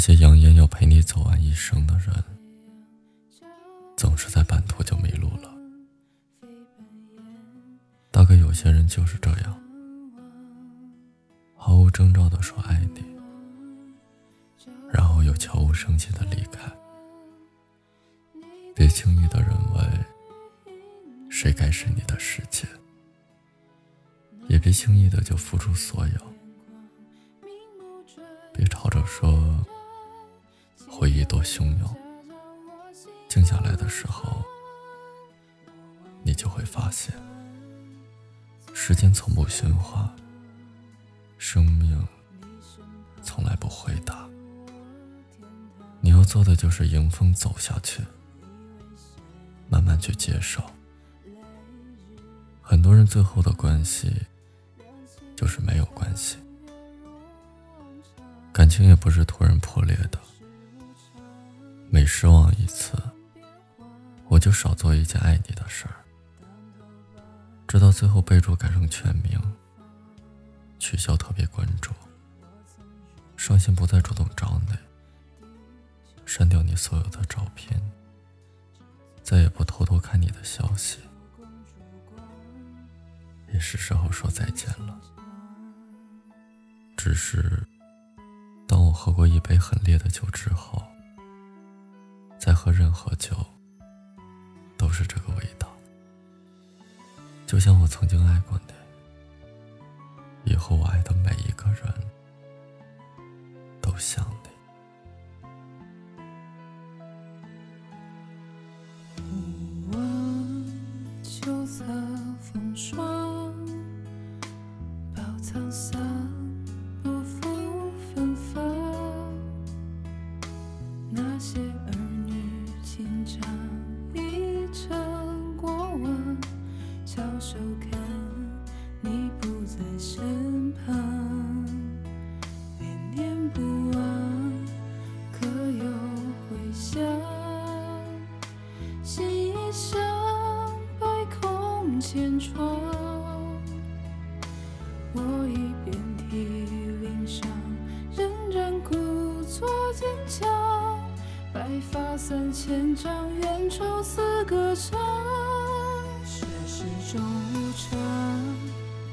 那些扬言要陪你走完一生的人，总是在半途就迷路了。大概有些人就是这样，毫无征兆的说爱你，然后又悄无声息的离开。别轻易的认为谁该是你的世界，也别轻易的就付出所有。回忆多汹涌，静下来的时候，你就会发现，时间从不喧哗，生命从来不回答。你要做的就是迎风走下去。慢慢去接受，很多人最后的关系就是没有关系，感情也不是突然破裂的。每失望一次，我就少做一件爱你的事儿，直到最后备注改成全名，取消特别关注，伤心不再主动找你，删掉你所有的照片。再也不偷偷看你的消息，也是时候说再见了。只是，当我喝过一杯很烈的酒之后，喝任何酒，都是这个味道。就像我曾经爱过你，以后我爱的每一个人，都像你。沧桑不负芬芳，那些儿长已成过往。小手看你不在身旁，念念不忘，可有回响？心已伤，百空千疮。我已遍体鳞伤，仍然故作坚强。白发三千丈，缘愁似歌唱。世事终无常，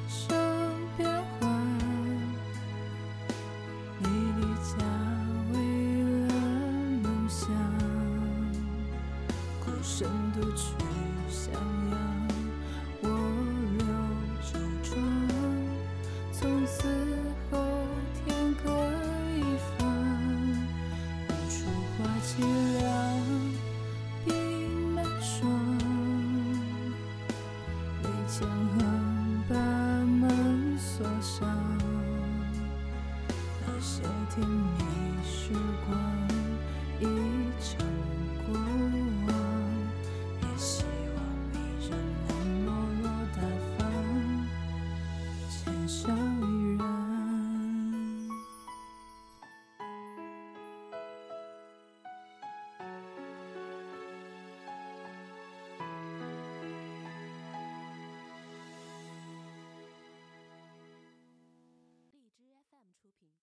生变幻。你离家为了梦想，孤身独去凄凉，鬓满霜，门前横把门锁上，那些甜蜜时光。